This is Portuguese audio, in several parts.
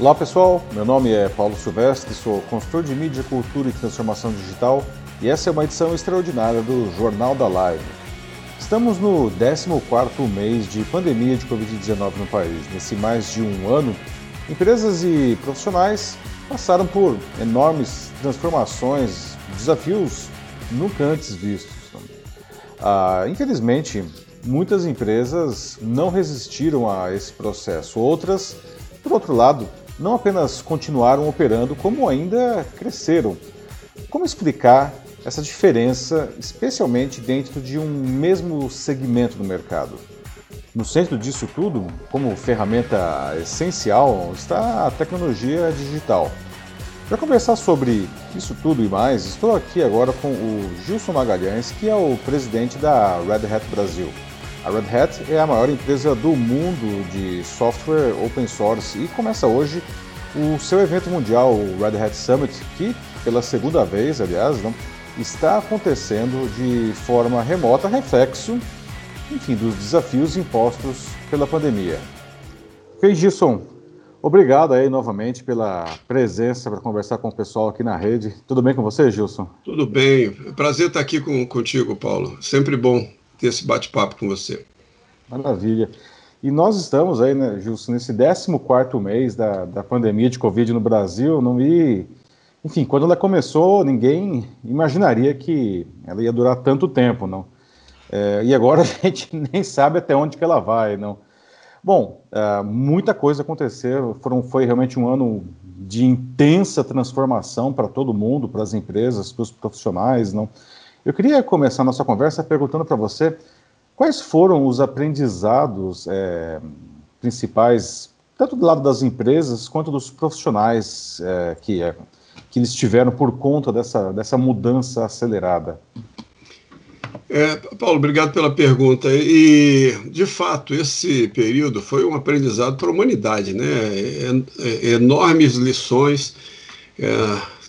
Olá pessoal, meu nome é Paulo Silvestre, sou consultor de mídia, cultura e transformação digital e essa é uma edição extraordinária do Jornal da Live. Estamos no 14º mês de pandemia de Covid-19 no país. Nesse mais de um ano, empresas e profissionais passaram por enormes transformações, desafios nunca antes vistos. Ah, infelizmente, muitas empresas não resistiram a esse processo. Outras, por outro lado, não apenas continuaram operando, como ainda cresceram. Como explicar essa diferença, especialmente dentro de um mesmo segmento do mercado? No centro disso tudo, como ferramenta essencial, está a tecnologia digital. Para conversar sobre isso tudo e mais, estou aqui agora com o Gilson Magalhães, que é o presidente da Red Hat Brasil. A Red Hat é a maior empresa do mundo de software open source e começa hoje o seu evento mundial, o Red Hat Summit, que pela segunda vez, aliás, não, está acontecendo de forma remota, reflexo, enfim, dos desafios impostos pela pandemia. Ok, Gilson, Obrigado aí novamente pela presença para conversar com o pessoal aqui na rede. Tudo bem com você, Gilson? Tudo bem. Prazer estar aqui com, contigo, Paulo. Sempre bom ter esse bate-papo com você. Maravilha. E nós estamos aí, né, Gilson, nesse 14 mês da, da pandemia de Covid no Brasil. Não vi. Enfim, quando ela começou, ninguém imaginaria que ela ia durar tanto tempo, não. É, e agora a gente nem sabe até onde que ela vai, não. Bom, uh, muita coisa aconteceu. Foram, foi realmente um ano de intensa transformação para todo mundo, para as empresas, para os profissionais. Não? Eu queria começar nossa conversa perguntando para você quais foram os aprendizados é, principais, tanto do lado das empresas quanto dos profissionais é, que, é, que eles tiveram por conta dessa, dessa mudança acelerada. É, Paulo, obrigado pela pergunta. E, de fato, esse período foi um aprendizado para a humanidade, né? É, é, enormes lições, é,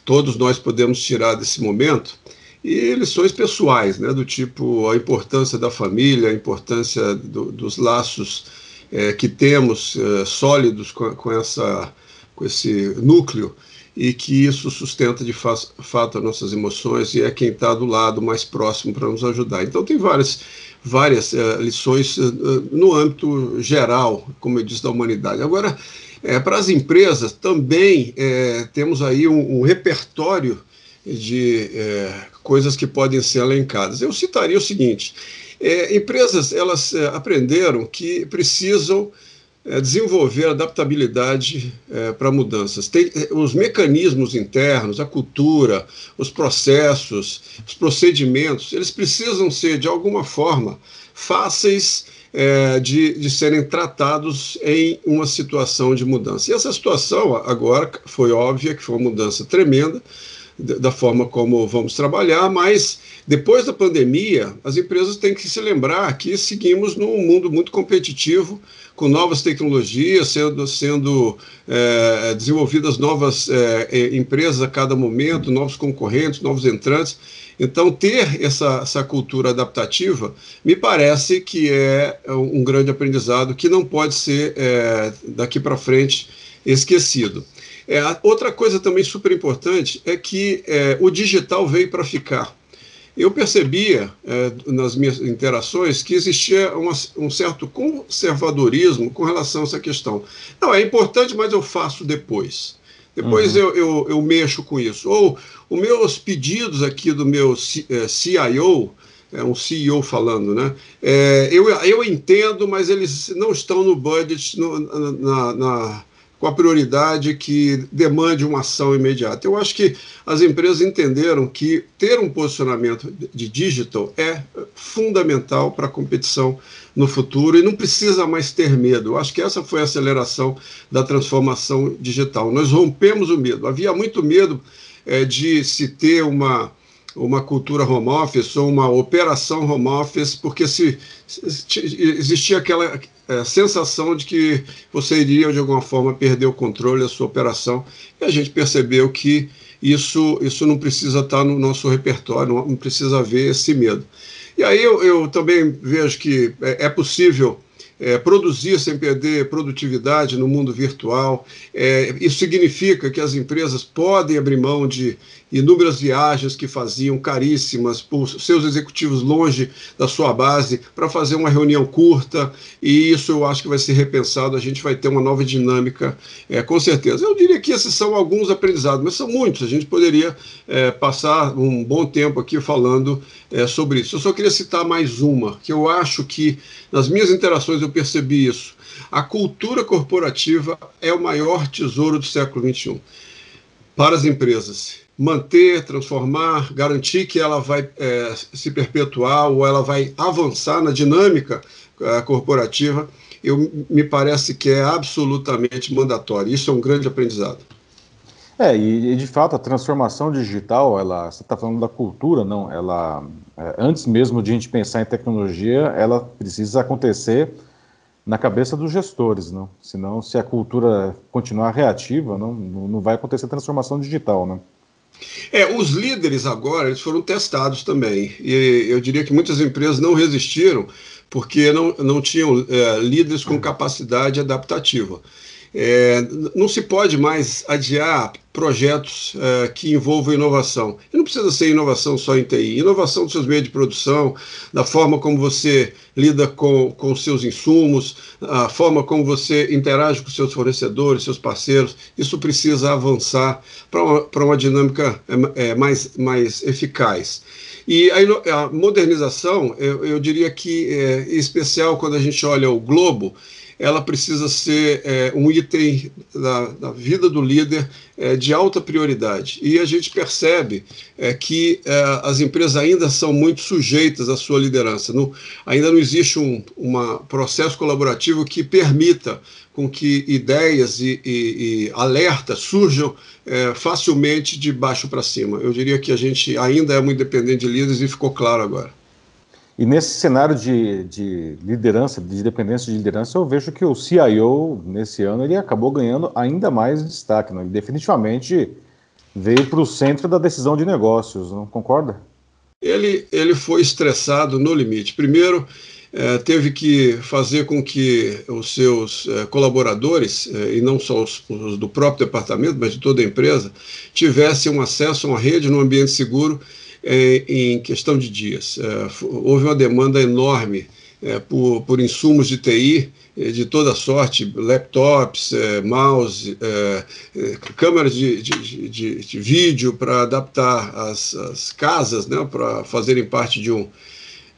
todos nós podemos tirar desse momento, e lições pessoais, né? Do tipo a importância da família, a importância do, dos laços é, que temos é, sólidos com, com, essa, com esse núcleo e que isso sustenta de fato as nossas emoções e é quem está do lado mais próximo para nos ajudar. Então, tem várias, várias uh, lições no âmbito geral, como eu disse, da humanidade. Agora, é, para as empresas, também é, temos aí um, um repertório de é, coisas que podem ser elencadas. Eu citaria o seguinte: empresas elas aprenderam que precisam é, desenvolver adaptabilidade é, para mudanças. Tem é, os mecanismos internos, a cultura, os processos, os procedimentos, eles precisam ser, de alguma forma, fáceis é, de, de serem tratados em uma situação de mudança. E essa situação, agora, foi óbvia que foi uma mudança tremenda da forma como vamos trabalhar, mas depois da pandemia, as empresas têm que se lembrar que seguimos num mundo muito competitivo, com novas tecnologias sendo, sendo é, desenvolvidas novas é, empresas a cada momento, novos concorrentes, novos entrantes. Então, ter essa, essa cultura adaptativa me parece que é um grande aprendizado que não pode ser é, daqui para frente esquecido. É, outra coisa também super importante é que é, o digital veio para ficar. Eu percebia é, nas minhas interações que existia uma, um certo conservadorismo com relação a essa questão. Não, é importante, mas eu faço depois. Depois uhum. eu, eu, eu, mexo com isso. Ou os meus pedidos aqui do meu CIO, é, é um CEO falando, né? É, eu, eu entendo, mas eles não estão no budget, no, na, na com a prioridade que demande uma ação imediata. Eu acho que as empresas entenderam que ter um posicionamento de digital é fundamental para a competição no futuro e não precisa mais ter medo. Eu acho que essa foi a aceleração da transformação digital. Nós rompemos o medo. Havia muito medo é, de se ter uma uma cultura home office ou uma operação home office, porque se, se existia aquela é, sensação de que você iria de alguma forma perder o controle da sua operação, e a gente percebeu que isso, isso não precisa estar no nosso repertório, não, precisa haver esse medo. E aí eu, eu também vejo que é, é possível é, produzir sem perder produtividade no mundo virtual. É, isso significa que as empresas podem abrir mão de inúmeras viagens que faziam caríssimas por seus executivos longe da sua base para fazer uma reunião curta, e isso eu acho que vai ser repensado. A gente vai ter uma nova dinâmica, é, com certeza. Eu diria que esses são alguns aprendizados, mas são muitos. A gente poderia é, passar um bom tempo aqui falando é, sobre isso. Eu só queria citar mais uma, que eu acho que nas minhas interações eu percebi isso. A cultura corporativa é o maior tesouro do século XXI para as empresas. Manter, transformar, garantir que ela vai é, se perpetuar ou ela vai avançar na dinâmica é, corporativa, eu, me parece que é absolutamente mandatório. Isso é um grande aprendizado. É, e, de fato a transformação digital, ela, você está falando da cultura, não? Ela, é, antes mesmo de a gente pensar em tecnologia, ela precisa acontecer na cabeça dos gestores, não? Senão, se a cultura continuar reativa, não, não vai acontecer transformação digital, não? É, os líderes agora eles foram testados também. E eu diria que muitas empresas não resistiram porque não, não tinham é, líderes com capacidade adaptativa. É, não se pode mais adiar projetos é, que envolvam inovação. E não precisa ser inovação só em TI, inovação dos seus meios de produção, da forma como você lida com, com seus insumos, a forma como você interage com seus fornecedores, seus parceiros. Isso precisa avançar para uma, uma dinâmica é, é, mais, mais eficaz. E a, a modernização, eu, eu, diria que, é, especial quando a gente olha o globo, ela precisa ser é, um item da, da, vida do líder é, de alta prioridade. E a gente percebe é, que é, as empresas ainda são muito sujeitas à sua liderança. Ainda não existe um uma processo colaborativo que permita com que ideias e, e, e alertas surjam é, facilmente de baixo para cima. Eu diria que a gente ainda é muito dependente de líderes e ficou claro agora. E nesse cenário de, de liderança, de dependência de liderança, eu vejo que o CIO, nesse ano, ele acabou ganhando ainda mais destaque. Né? Ele definitivamente veio para o centro da decisão de negócios, não concorda? Ele, ele foi estressado no limite. Primeiro, é, teve que fazer com que os seus é, colaboradores, é, e não só os, os, do próprio departamento, mas de toda a empresa, tivessem um acesso a uma rede num ambiente seguro é, em questão de dias. É, houve uma demanda enorme é, por, por insumos de TI de toda sorte, laptops, mouse, câmeras de, de, de, de vídeo para adaptar as, as casas, né, para fazerem parte de um,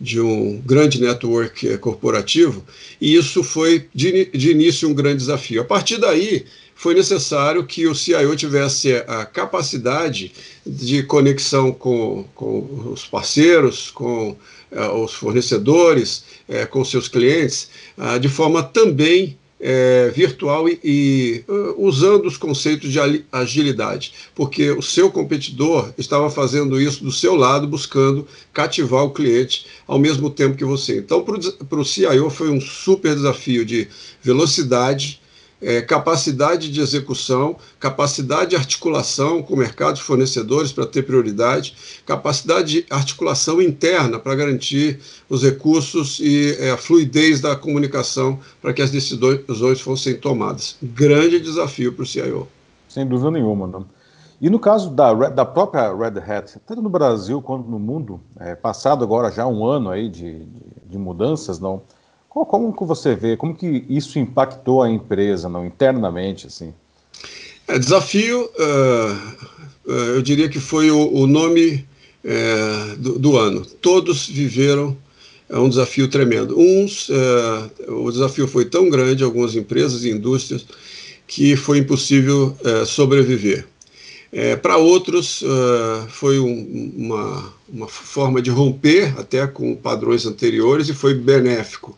de um grande network corporativo, e isso foi de, de início um grande desafio. A partir daí, foi necessário que o CIO tivesse a capacidade de conexão com, com os parceiros, com eh, os fornecedores, eh, com seus clientes, ah, de forma também eh, virtual e, e uh, usando os conceitos de agilidade, porque o seu competidor estava fazendo isso do seu lado, buscando cativar o cliente ao mesmo tempo que você. Então, para o CIO foi um super desafio de velocidade, é, capacidade de execução, capacidade de articulação com mercados fornecedores para ter prioridade, capacidade de articulação interna para garantir os recursos e é, a fluidez da comunicação para que as decisões fossem tomadas. Grande desafio para o CIO. Sem dúvida nenhuma. Não? E no caso da, da própria Red Hat, tanto no Brasil quanto no mundo, é, passado agora já um ano aí de, de, de mudanças, não? Como que você vê, como que isso impactou a empresa, não internamente, assim? É, desafio, uh, uh, eu diria que foi o, o nome uh, do, do, ano. Todos viveram um desafio tremendo. Uns, o desafio foi tão grande, algumas empresas e indústrias, que foi impossível sobreviver. Para outros, foi um, uma, uma forma de romper até com padrões anteriores e foi benéfico.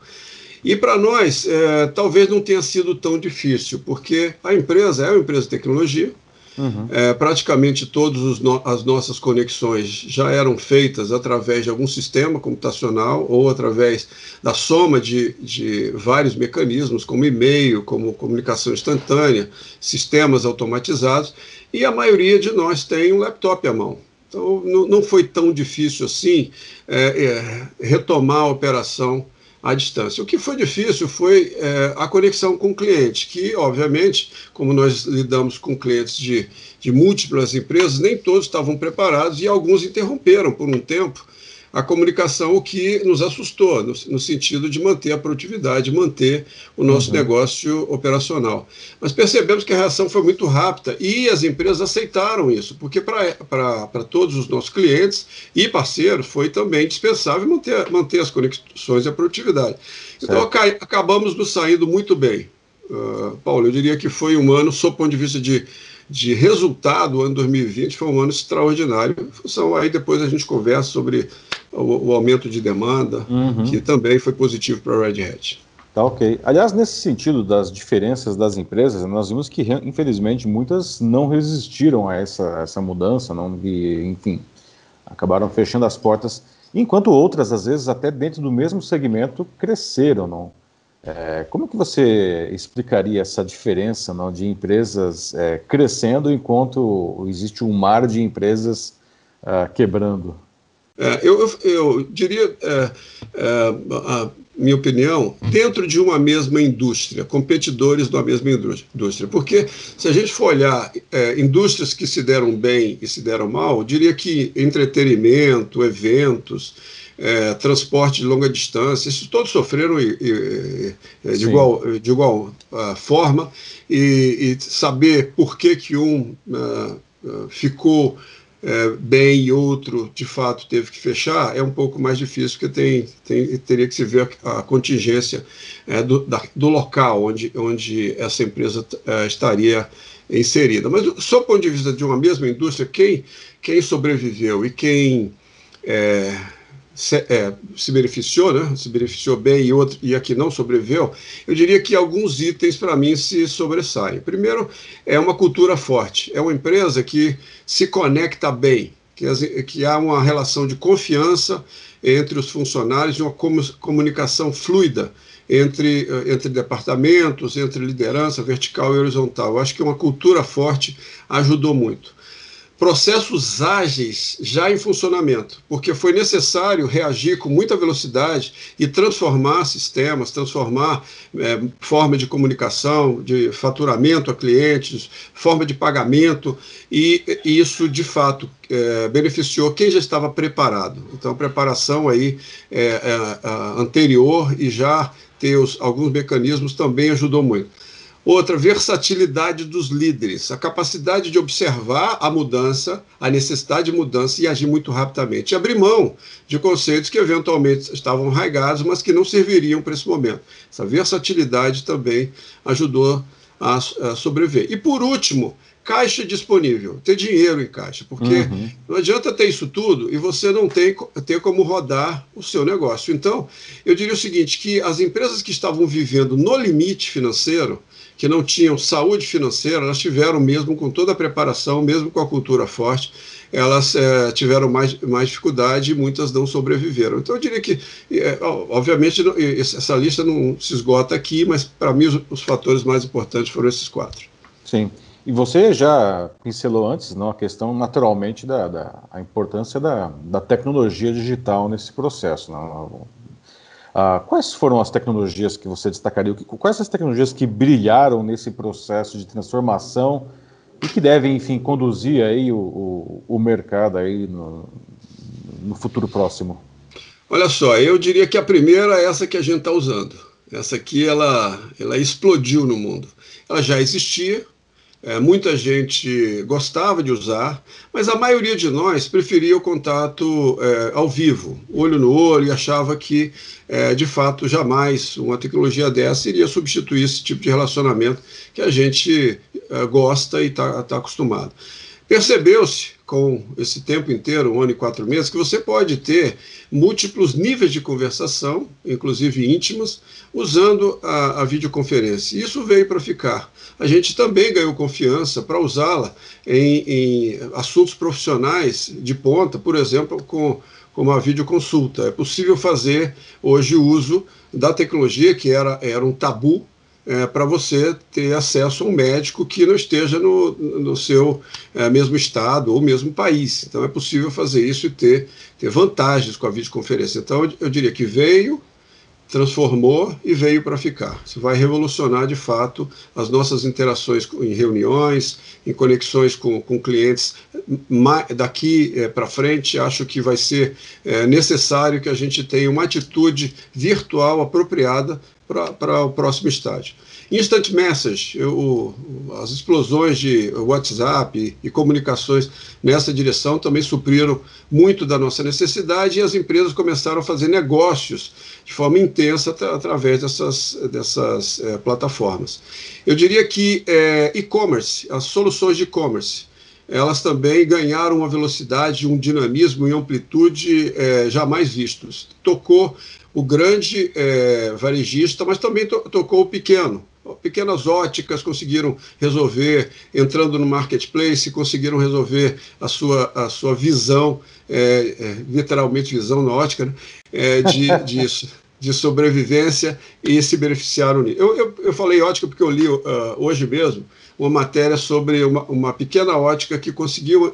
E para nós, é, talvez não tenha sido tão difícil, porque a empresa é uma empresa de tecnologia, Uhum. É, praticamente todas no, as nossas conexões já eram feitas através de algum sistema computacional ou através da soma de, de vários mecanismos, como e-mail, como comunicação instantânea, sistemas automatizados, e a maioria de nós tem um laptop à mão. Então, não, foi tão difícil assim é, é, retomar a operação à distância. O que foi difícil foi é, a conexão com o cliente, que, obviamente, como nós lidamos com clientes de, de múltiplas empresas, nem todos estavam preparados e alguns interromperam por um tempo a comunicação, o que nos assustou, no, no, sentido de manter a produtividade, manter o nosso uhum. negócio operacional. Mas percebemos que a reação foi muito rápida e as empresas aceitaram isso, porque para todos os nossos clientes e parceiros foi também dispensável manter, manter as conexões e a produtividade. Então acabamos nos saindo muito bem. Uh, Paulo, eu diria que foi um ano, sob o ponto de vista de de resultado, o ano 2020 foi um ano extraordinário. Em função, aí depois a gente conversa sobre o, o aumento de demanda, uhum. que também foi positivo para a Red Hat. Tá ok. Aliás, nesse sentido das diferenças das empresas, nós vimos que, infelizmente, muitas não resistiram a essa, essa mudança, não, e, enfim, acabaram fechando as portas, enquanto outras, às vezes, até dentro do mesmo segmento, cresceram, não? É, como que você explicaria essa diferença não, de empresas é, crescendo enquanto existe um mar de empresas uh, quebrando? É, eu, eu, diria, é, é, a minha opinião, dentro de uma mesma indústria, competidores da mesma indústria. Porque se a gente for olhar é, indústrias que se deram bem e se deram mal, eu diria que entretenimento, eventos, é, transporte de longa distância, isso todos sofreram e, e, é, de, igual, de igual uh, forma, e, e, saber por que, que um uh, uh, ficou é, bem e outro de fato teve que fechar, é um pouco mais difícil, porque tem, tem teria que se ver a, contingência é, do, da, do local onde, onde essa empresa estaria inserida. Mas, sob o ponto de vista de uma mesma indústria, quem, quem sobreviveu e quem é, se, é, se, beneficiou, né? se beneficiou bem e, outro, e aqui não sobreviveu, eu diria que alguns itens para mim se sobressaem. Primeiro, é uma cultura forte, é uma empresa que se conecta bem, que, as, que há uma relação de confiança entre os funcionários, de uma comunicação fluida entre, entre departamentos, entre liderança vertical e horizontal. Eu acho que uma cultura forte ajudou muito processos ágeis já em funcionamento, porque foi necessário reagir com muita velocidade e transformar sistemas, transformar é, forma de comunicação, de faturamento a clientes, forma de pagamento, e, e isso de fato é, beneficiou quem já estava preparado. Então, a preparação aí é, é anterior e já ter os, alguns mecanismos também ajudou muito. Outra, versatilidade dos líderes, a capacidade de observar a mudança, a necessidade de mudança e agir muito rapidamente. E abrir mão de conceitos que eventualmente estavam arraigados, mas que não serviriam para esse momento. Essa versatilidade também ajudou a, a sobreviver. E por último, caixa disponível, ter dinheiro em caixa, porque uhum. não adianta ter isso tudo e você não tem ter como rodar o seu negócio. Então, eu diria o seguinte, que as empresas que estavam vivendo no limite financeiro, que não tinham saúde financeira, elas tiveram mesmo com toda a preparação, mesmo com a cultura forte, elas é, tiveram mais, mais dificuldade e muitas não sobreviveram. Então eu diria que, é, obviamente, essa lista não se esgota aqui, mas para mim os, os, fatores mais importantes foram esses quatro. Sim. E você já pincelou antes não, a questão, naturalmente, da, da a importância da, da tecnologia digital nesse processo. Não? Ah, quais foram as tecnologias que você destacaria? Quais as tecnologias que brilharam nesse processo de transformação e que devem, enfim, conduzir aí o, o, o mercado aí no, no futuro próximo? Olha só, eu diria que a primeira é essa que a gente está usando. Essa aqui, ela, ela explodiu no mundo. Ela já existia, é, muita gente gostava de usar, mas a maioria de nós preferia o contato é, ao vivo, olho no olho, e achava que, é, de fato, jamais uma tecnologia dessa iria substituir esse tipo de relacionamento que a gente é, gosta e está tá acostumado. Percebeu-se, com esse tempo inteiro, um ano e quatro meses, que você pode ter múltiplos níveis de conversação, inclusive íntimas, usando a, a videoconferência. Isso veio para ficar. A gente também ganhou confiança para usá-la em, em assuntos profissionais de ponta, por exemplo, com como a videoconsulta. É possível fazer hoje uso da tecnologia, que era, era um tabu é, para você ter acesso a um médico que não esteja no, no seu é, mesmo estado ou mesmo país. Então é possível fazer isso e ter, ter vantagens com a videoconferência. Então eu, eu diria que veio, transformou e veio para ficar. Isso vai revolucionar, de fato, as nossas interações em reuniões, em conexões com, com clientes. Daqui é, para frente, acho que vai ser é, necessário que a gente tenha uma atitude virtual apropriada para o próximo estágio. Instant Message, eu, as explosões de WhatsApp e, e comunicações nessa direção também supriram muito da nossa necessidade e as empresas começaram a fazer negócios de forma intensa através dessas, dessas é, plataformas. Eu diria que é, e-commerce, as soluções de e-commerce, elas também ganharam uma velocidade, um dinamismo e amplitude é, jamais vistos. Tocou o grande é, varejista, mas também to tocou o pequeno. Pequenas óticas conseguiram resolver, entrando no marketplace, conseguiram resolver a sua, a sua visão, é, é, literalmente visão na ótica, né? É, de, de, de, sobrevivência e se beneficiaram. Eu, eu, eu falei ótica porque eu li uh, hoje mesmo uma matéria sobre uma, uma pequena ótica que conseguiu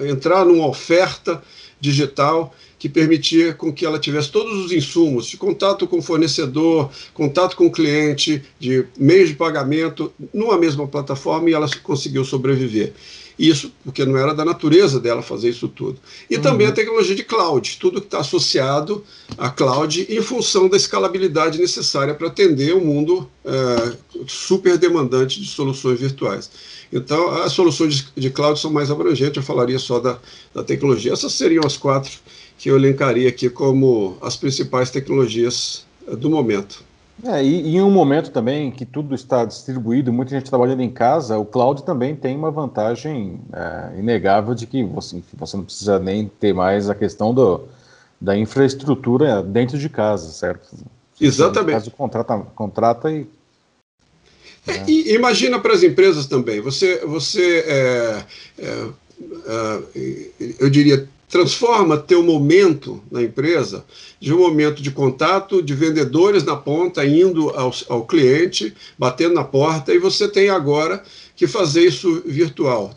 entrar numa oferta digital que permitia com que ela tivesse todos os insumos de contato com o fornecedor, contato com o cliente, de meios de pagamento, numa mesma plataforma e ela conseguiu sobreviver. Isso porque não era da natureza dela fazer isso tudo. E uhum. também a tecnologia de cloud, tudo que está associado à cloud em função da escalabilidade necessária para atender o um mundo é, super demandante de soluções virtuais. Então, as soluções de, de cloud são mais abrangentes, eu falaria só da, da tecnologia. Essas seriam as quatro que eu elencaria aqui como as principais tecnologias eh, do momento. É, e, em um momento também que tudo está distribuído, muita gente trabalhando em casa, o cloud também tem uma vantagem é, inegável de que você, você não precisa nem ter mais a questão do, da infraestrutura dentro de casa, certo? Exatamente. Caso contrata, contrata e, é, e imagina para as empresas também. Você, você é eu diria, transforma teu momento na empresa de um momento de contato de vendedores na ponta indo ao, ao cliente, batendo na porta, e você tem agora que fazer isso virtual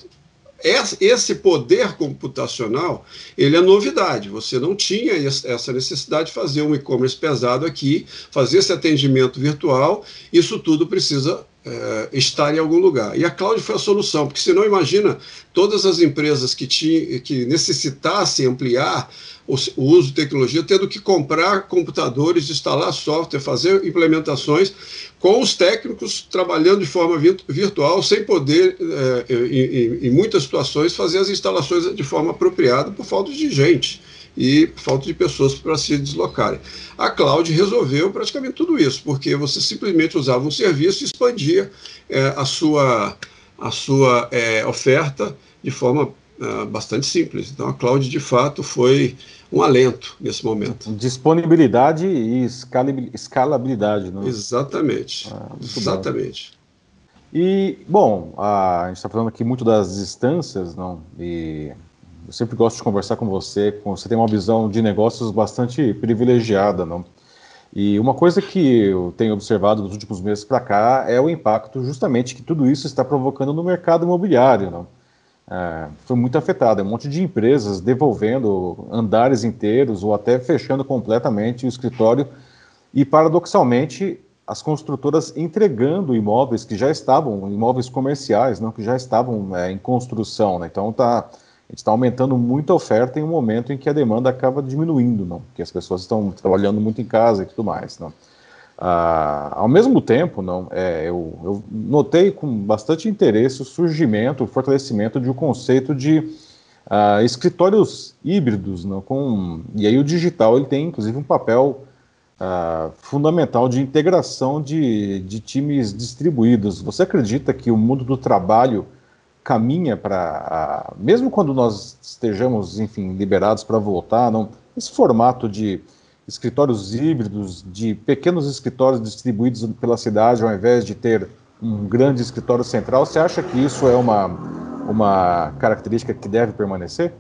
esse poder computacional ele é novidade. Você não tinha essa necessidade de fazer um e-commerce pesado aqui, fazer esse atendimento virtual. Isso tudo precisa é, estar em algum lugar. E a cloud foi a solução, porque senão imagina todas as empresas que, tinha, que necessitassem ampliar o, o uso de tecnologia, tendo que comprar computadores, instalar software, fazer implementações, com os técnicos trabalhando de forma virtual, sem poder, é, em, em muitas situações, fazer as instalações de forma apropriada por falta de gente e falta de pessoas para se deslocarem. A cloud resolveu praticamente tudo isso, porque você simplesmente usava um serviço e expandia é, a sua, a sua é, oferta de forma é, bastante simples. Então a cloud de fato foi um alento nesse momento. Disponibilidade e escalabilidade. Não? Exatamente. Ah, Exatamente. Bom. E, bom, a, a gente está falando aqui muito das distâncias, não? E eu sempre gosto de conversar com você, você tem uma visão de negócios bastante privilegiada, não? E uma coisa que eu tenho observado nos últimos meses para cá é o impacto justamente que tudo isso está provocando no mercado imobiliário, não? É, foi muito afetado, é um monte de empresas devolvendo andares inteiros ou até fechando completamente o escritório e, paradoxalmente, as construtoras entregando imóveis que já estavam, imóveis comerciais, não, que já estavam é, em construção, né? Então está a gente está aumentando muito a oferta em um momento em que a demanda acaba diminuindo, não? Porque as pessoas estão trabalhando muito em casa e tudo mais, não? Ah, ao mesmo tempo, não, é, eu, eu, notei com bastante interesse o surgimento, o fortalecimento de um conceito de ah, escritórios híbridos, não, com, e aí o digital ele tem inclusive um papel ah, fundamental de integração de, de times distribuídos. Você acredita que o mundo do trabalho caminha para, mesmo quando nós estejamos, enfim, liberados para voltar, não, esse formato de escritórios híbridos, de pequenos escritórios distribuídos pela cidade, ao invés de ter um grande escritório central, você acha que isso é uma, uma característica que deve permanecer?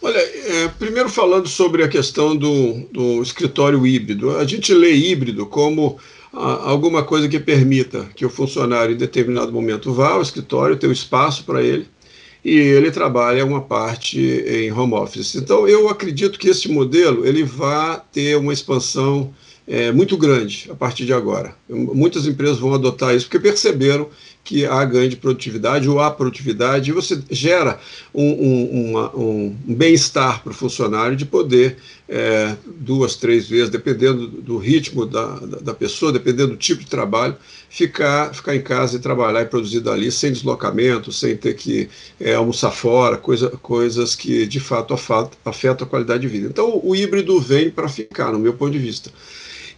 Olha, é, primeiro falando sobre a questão do, do escritório híbrido, a gente lê híbrido como alguma coisa que permita que o funcionário em determinado momento vá ao escritório, tenha um espaço para ele, e ele trabalha uma parte em home office. Então, eu acredito que esse modelo ele vai ter uma expansão é, muito grande a partir de agora. Muitas empresas vão adotar isso porque perceberam que há ganho de produtividade ou há produtividade, e você gera um, um, um, um bem-estar para o funcionário de poder, é, duas, três vezes, dependendo do ritmo da, da, pessoa, dependendo do tipo de trabalho, ficar, ficar em casa e trabalhar e produzir dali sem deslocamento, sem ter que é, almoçar fora, coisa, coisas que de fato afetam a qualidade de vida. Então o híbrido vem para ficar, no meu ponto de vista.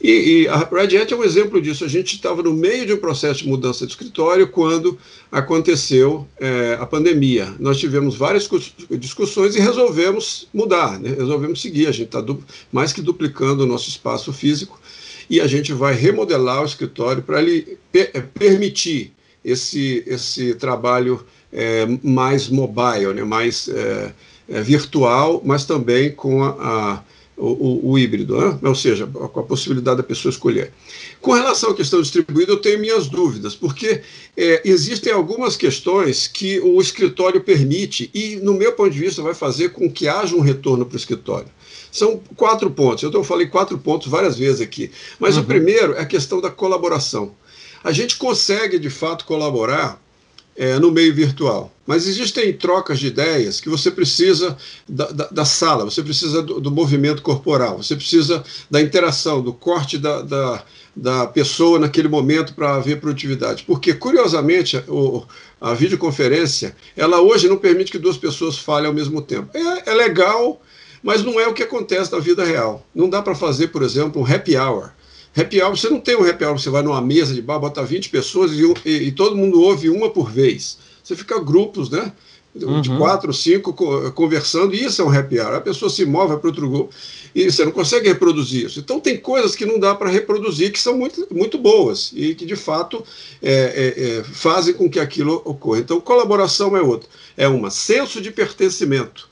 E, e, a Red Hat é um exemplo disso. A gente estava no meio de um processo de mudança de escritório quando aconteceu é, a pandemia. Nós tivemos várias discussões e resolvemos mudar, né? resolvemos seguir. A gente está mais que duplicando o nosso espaço físico e a gente vai remodelar o escritório para ele per é, permitir esse, esse trabalho é, mais mobile, né? mais é, é virtual, mas também com a, a o, o, o híbrido, né? ou seja, com a possibilidade da pessoa escolher. Com relação à questão distribuída, eu tenho minhas dúvidas, porque é, existem algumas questões que o escritório permite e, no meu ponto de vista, vai fazer com que haja um retorno para o escritório. São quatro pontos. Eu falei quatro pontos várias vezes aqui. Mas uhum. o primeiro é a questão da colaboração. A gente consegue, de fato, colaborar é, no meio virtual. Mas existem trocas de ideias que você precisa da, da, da sala, você precisa do, do, movimento corporal, você precisa da interação, do corte da, da, da pessoa naquele momento para haver produtividade. Porque, curiosamente, o, a videoconferência, ela hoje não permite que duas pessoas falem ao mesmo tempo. É, é legal, mas não é o que acontece na vida real. Não dá para fazer, por exemplo, um happy hour. Happy hour, você não tem um happy hour, você vai numa mesa de bar, bota 20 pessoas e, e, e todo mundo ouve uma por vez. Você fica grupos, né? Uhum. De quatro, cinco conversando, e isso é um happy hour. A pessoa se move para outro grupo e você não consegue reproduzir isso. Então, tem coisas que não dá para reproduzir que são muito, muito boas e que, de fato, é, é, é, fazem com que aquilo ocorra. Então, colaboração é outra. É uma senso de pertencimento.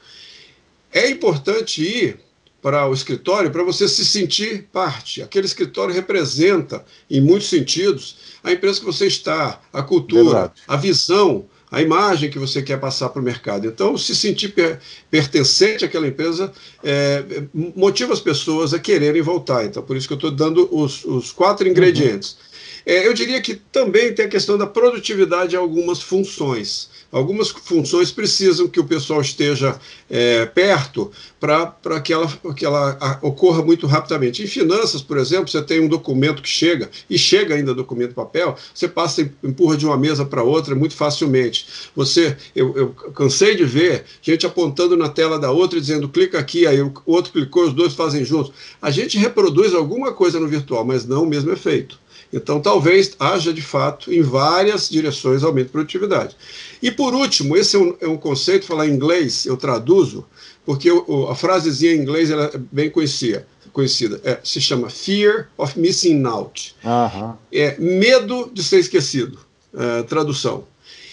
É importante ir para o escritório para você se sentir parte. Aquele escritório representa, em muitos sentidos, a empresa que você está, a cultura, a visão, a imagem que você quer passar para o mercado. Então, se sentir per pertencente àquela empresa é, motiva as pessoas a quererem voltar. Então, por isso que eu estou dando os, os quatro ingredientes. Uhum. É, eu diria que também tem a questão da produtividade em algumas funções. Algumas funções precisam que o pessoal esteja é, perto para que ela, que ela ocorra muito rapidamente. Em finanças, por exemplo, você tem um documento que chega, e chega ainda documento papel, você passa empurra de uma mesa para outra muito facilmente. Você, eu, eu, cansei de ver gente apontando na tela da outra e dizendo clica aqui, aí o outro clicou, os dois fazem juntos. A gente reproduz alguma coisa no virtual, mas não o mesmo efeito. Então, talvez haja de fato em várias direções aumento de produtividade. E por último, esse é um, é um conceito, falar em inglês, eu traduzo, porque o, a frasezinha em inglês ela é bem conhecida, conhecida é, se chama Fear of Missing Out. Uhum. É medo de ser esquecido, é, tradução.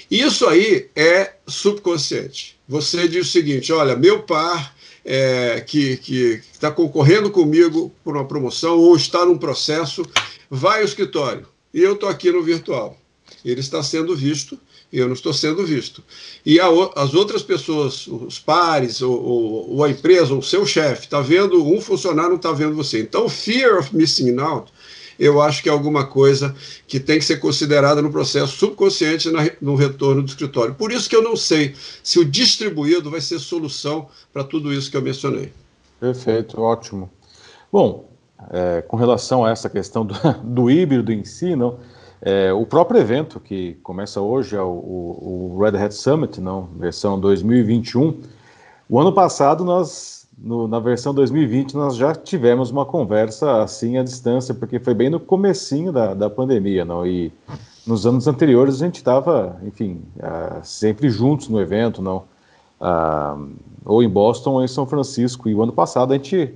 Isso aí é subconsciente. Você diz o seguinte: olha, meu par é, que está concorrendo comigo por uma promoção ou está num processo, vai ao escritório. E eu estou aqui no virtual. Ele está sendo visto eu não estou sendo visto. E a, as outras pessoas, os pares, ou, ou, ou a empresa, ou o seu chefe, está vendo um funcionário, não está vendo você. Então, fear of missing out, eu acho que é alguma coisa que tem que ser considerada no processo subconsciente na, no retorno do escritório. Por isso que eu não sei se o distribuído vai ser solução para tudo isso que eu mencionei. Perfeito, ótimo. Bom, é, com relação a essa questão do, do híbrido em si, não, é, o próprio evento, que começa hoje, é o, o, Red Hat Summit, não, versão 2021. O ano passado, nós, no, na versão 2020, nós já tivemos uma conversa assim à distância, porque foi bem no comecinho da, da pandemia, não? E nos anos anteriores a gente estava, enfim, uh, sempre juntos no evento, não? Uh, ou em Boston ou em São Francisco. E o ano passado a gente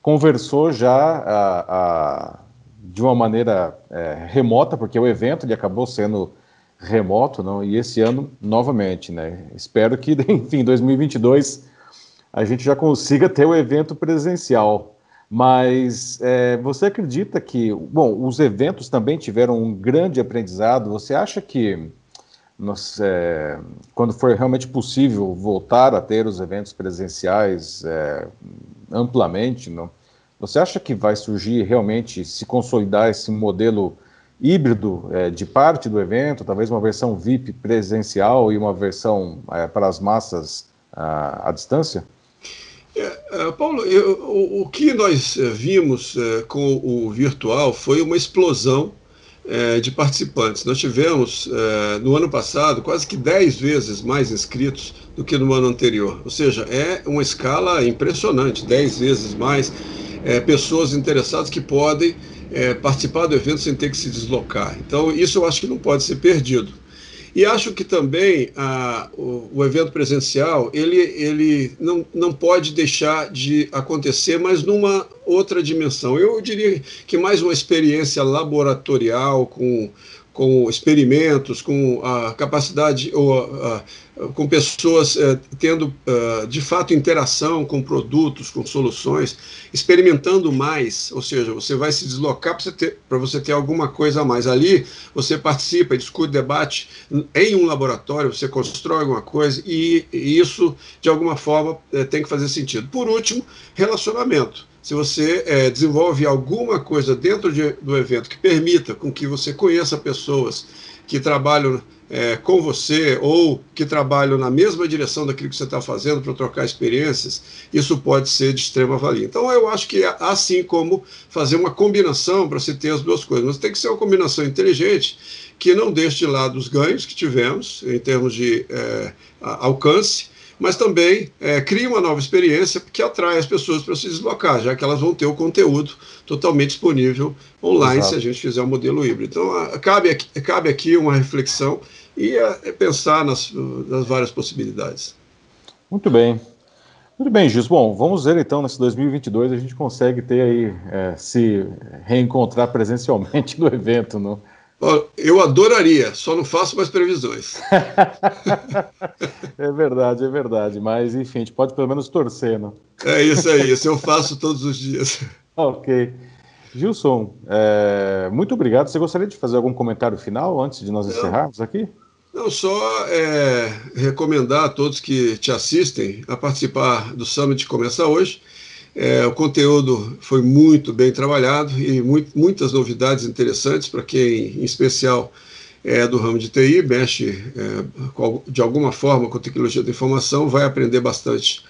conversou já uh, de uma maneira é, remota, porque o evento ele acabou sendo remoto, não? E esse ano novamente, né? Espero que, enfim, 2022 a gente já consiga ter o evento presencial. Mas é, você acredita que, bom, os eventos também tiveram um grande aprendizado? Você acha que nós, é, quando for realmente possível voltar a ter os eventos presenciais é, amplamente, não? Você acha que vai surgir realmente, se consolidar esse modelo híbrido é, de parte do evento, talvez uma versão VIP presencial e uma versão é, para as massas à, à distância? É, Paulo, eu, o, o, que nós é, vimos é, com o virtual foi uma explosão é, de participantes. Nós tivemos, no ano passado, quase que 10 vezes mais inscritos do que no ano anterior. Ou seja, é uma escala impressionante 10 vezes mais pessoas interessadas que podem participar do evento sem ter que se deslocar. Então, isso eu acho que não pode ser perdido. E acho que também a, o, o, evento presencial ele, ele não, não pode deixar de acontecer, mas numa outra dimensão. Eu diria que mais uma experiência laboratorial com com experimentos, com a capacidade, ou, a, a, com pessoas é, tendo uh, de fato interação com produtos, com soluções, experimentando mais, ou seja, você vai se deslocar para você, você ter alguma coisa a mais. Ali você participa, discute, debate em um laboratório, você constrói alguma coisa e, e isso, de alguma forma, é, tem que fazer sentido. Por último, relacionamento se você é, desenvolve alguma coisa dentro de, do evento que permita com que você conheça pessoas que trabalham é, com você ou que trabalham na mesma direção daquilo que você está fazendo para trocar experiências, isso pode ser de extrema valia. Então, eu acho que assim como fazer uma combinação para se ter as duas coisas, mas tem que ser uma combinação inteligente que não deixe de lado os ganhos que tivemos em termos de é, alcance mas também é, cria uma nova experiência que atrai as pessoas para se deslocar, já que elas vão ter o conteúdo totalmente disponível online Exato. se a gente fizer um modelo híbrido. Então, a, cabe, aqui, cabe aqui uma reflexão e a, é pensar nas, nas várias possibilidades. Muito bem. Muito bem, Gis. Bom, vamos ver então nesse 2022 a gente consegue ter aí, é, se reencontrar presencialmente no evento, não? Eu adoraria, só não faço mais previsões. é verdade, é verdade. Mas, enfim, a gente pode pelo menos torcer, não? É isso aí, isso eu faço todos os dias. ok. Gilson, é, muito obrigado. Você gostaria de fazer algum comentário final antes de nós encerrarmos aqui? Não, só é, recomendar a todos que te assistem a participar do Summit que começa hoje. É, o conteúdo foi muito bem trabalhado e muito, muitas novidades interessantes para quem, em especial, é do ramo de TI, mexe é, de alguma forma com tecnologia da informação, vai aprender bastante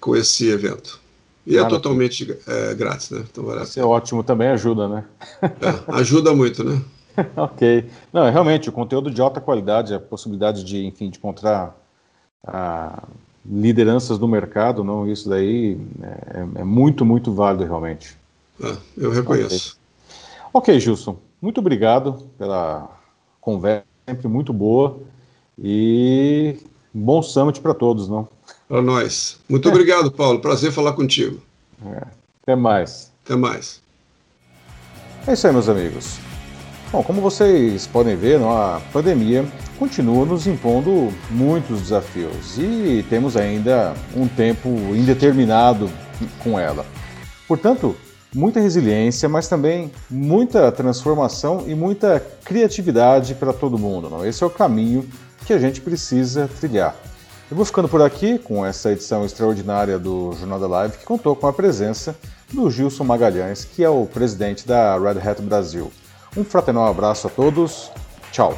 com esse evento. E é totalmente é, grátis, né? Então, vale Isso é ótimo também, ajuda, né? É, ajuda muito, né? ok. Não, é realmente o conteúdo de alta qualidade, a possibilidade de, enfim, de encontrar ah, lideranças do mercado, não, isso daí é, é muito, muito válido realmente. Ah, eu reconheço. Okay. ok, Gilson, muito obrigado pela conversa, sempre muito boa e bom summit para todos, não? Para nós. Muito obrigado, Paulo. Prazer falar contigo. É. Até mais. Até mais. É isso aí, meus amigos. Bom, como vocês podem ver, a pandemia continua nos impondo muitos desafios e temos ainda um tempo indeterminado com ela. Portanto, muita resiliência, mas também muita transformação e muita criatividade para todo mundo. Não? Esse é o caminho que a gente precisa trilhar. Eu vou ficando por aqui com essa edição extraordinária do Jornal da Live, que contou com a presença do Gilson Magalhães, que é o presidente da Red Hat Brasil. Um fraternal abraço a todos. Tchau.